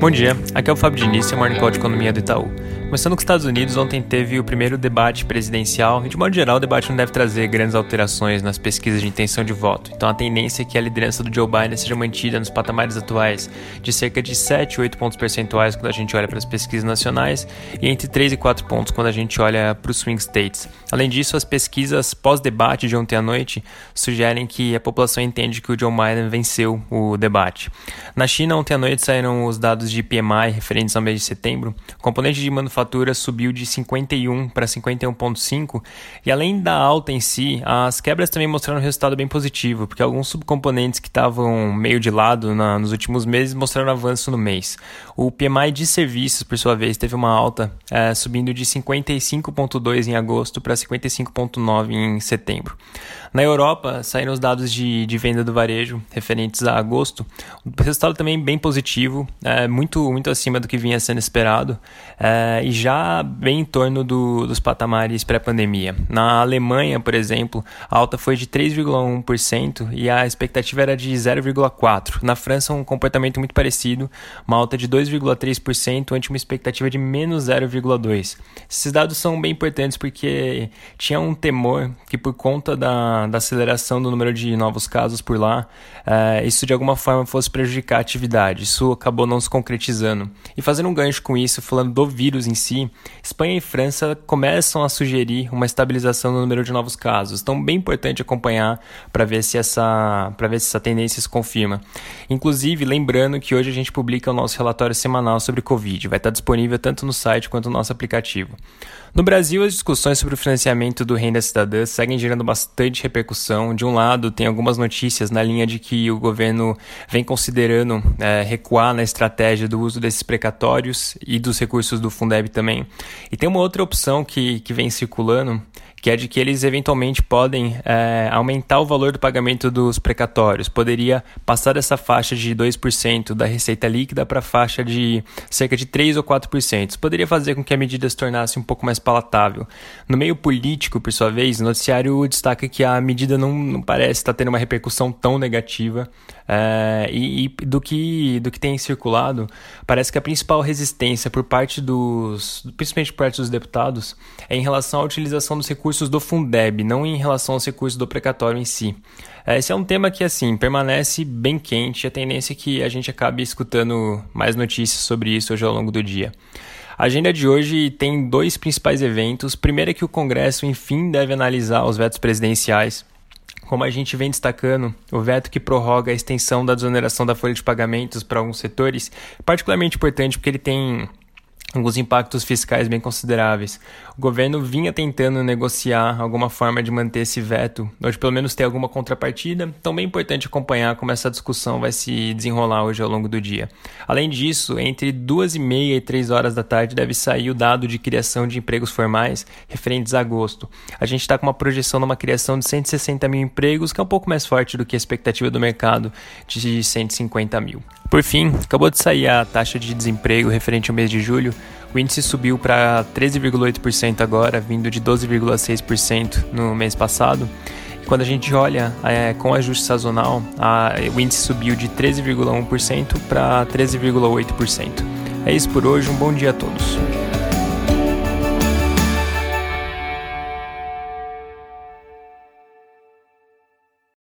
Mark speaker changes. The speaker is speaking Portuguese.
Speaker 1: Bom dia, aqui é o Fábio Diniz, é o Morning Call de Economia do Itaú. Começando com os Estados Unidos, ontem teve o primeiro debate presidencial de modo geral, o debate não deve trazer grandes alterações nas pesquisas de intenção de voto. Então, a tendência é que a liderança do Joe Biden seja mantida nos patamares atuais de cerca de 7 8 pontos percentuais quando a gente olha para as pesquisas nacionais e entre 3 e 4 pontos quando a gente olha para os swing states. Além disso, as pesquisas pós-debate de ontem à noite sugerem que a população entende que o Joe Biden venceu o debate. Na China, ontem à noite saíram os dados de PMI referentes ao mês de setembro. O componente de manufatura manufatura subiu de 51 para 51,5 e além da alta em si, as quebras também mostraram um resultado bem positivo, porque alguns subcomponentes que estavam meio de lado na, nos últimos meses mostraram avanço no mês. O PMI de serviços, por sua vez, teve uma alta, é, subindo de 55,2 em agosto para 55,9 em setembro. Na Europa, saíram os dados de, de venda do varejo referentes a agosto. O resultado também bem positivo, é, muito, muito acima do que vinha sendo esperado. É, e já bem em torno do, dos patamares pré-pandemia. Na Alemanha, por exemplo, a alta foi de 3,1% e a expectativa era de 0,4%. Na França, um comportamento muito parecido, uma alta de 2,3% ante uma expectativa de menos 0,2%. Esses dados são bem importantes porque tinha um temor que, por conta da, da aceleração do número de novos casos por lá, uh, isso de alguma forma fosse prejudicar a atividade. Isso acabou não se concretizando. E fazendo um gancho com isso, falando do vírus em em si, Espanha e França começam a sugerir uma estabilização no número de novos casos. Então, bem importante acompanhar para ver se essa para ver se essa tendência se confirma. Inclusive, lembrando que hoje a gente publica o nosso relatório semanal sobre Covid. Vai estar disponível tanto no site quanto no nosso aplicativo. No Brasil, as discussões sobre o financiamento do Renda Cidadã seguem gerando bastante repercussão. De um lado, tem algumas notícias na linha de que o governo vem considerando é, recuar na estratégia do uso desses precatórios e dos recursos do Fundeb também. E tem uma outra opção que, que vem circulando, que é de que eles eventualmente podem é, aumentar o valor do pagamento dos precatórios. Poderia passar dessa faixa de 2% da receita líquida para a faixa de cerca de 3 ou 4%. Isso poderia fazer com que a medida se tornasse um pouco mais palatável. No meio político, por sua vez, o noticiário destaca que a medida não, não parece estar tendo uma repercussão tão negativa é, e, e, do, que, do que tem circulado, parece que a principal resistência por parte dos, principalmente por parte dos deputados, é em relação à utilização dos recursos do Fundeb, não em relação aos recursos do precatório em si. É, esse é um tema que, assim, permanece bem quente, a tendência é que a gente acabe escutando mais notícias sobre isso hoje ao longo do dia. A agenda de hoje tem dois principais eventos. Primeiro é que o Congresso, enfim, deve analisar os vetos presidenciais como a gente vem destacando, o veto que prorroga a extensão da desoneração da folha de pagamentos para alguns setores particularmente importante porque ele tem alguns impactos fiscais bem consideráveis. O governo vinha tentando negociar alguma forma de manter esse veto, ou de pelo menos ter alguma contrapartida, então bem importante acompanhar como essa discussão vai se desenrolar hoje ao longo do dia. Além disso, entre duas e meia e três horas da tarde deve sair o dado de criação de empregos formais referentes a agosto. A gente está com uma projeção de uma criação de 160 mil empregos, que é um pouco mais forte do que a expectativa do mercado de 150 mil. Por fim, acabou de sair a taxa de desemprego referente ao mês de julho. O índice subiu para 13,8% agora, vindo de 12,6% no mês passado. E quando a gente olha é, com ajuste sazonal, a, o índice subiu de 13,1% para 13,8%. É isso por hoje, um bom dia a todos.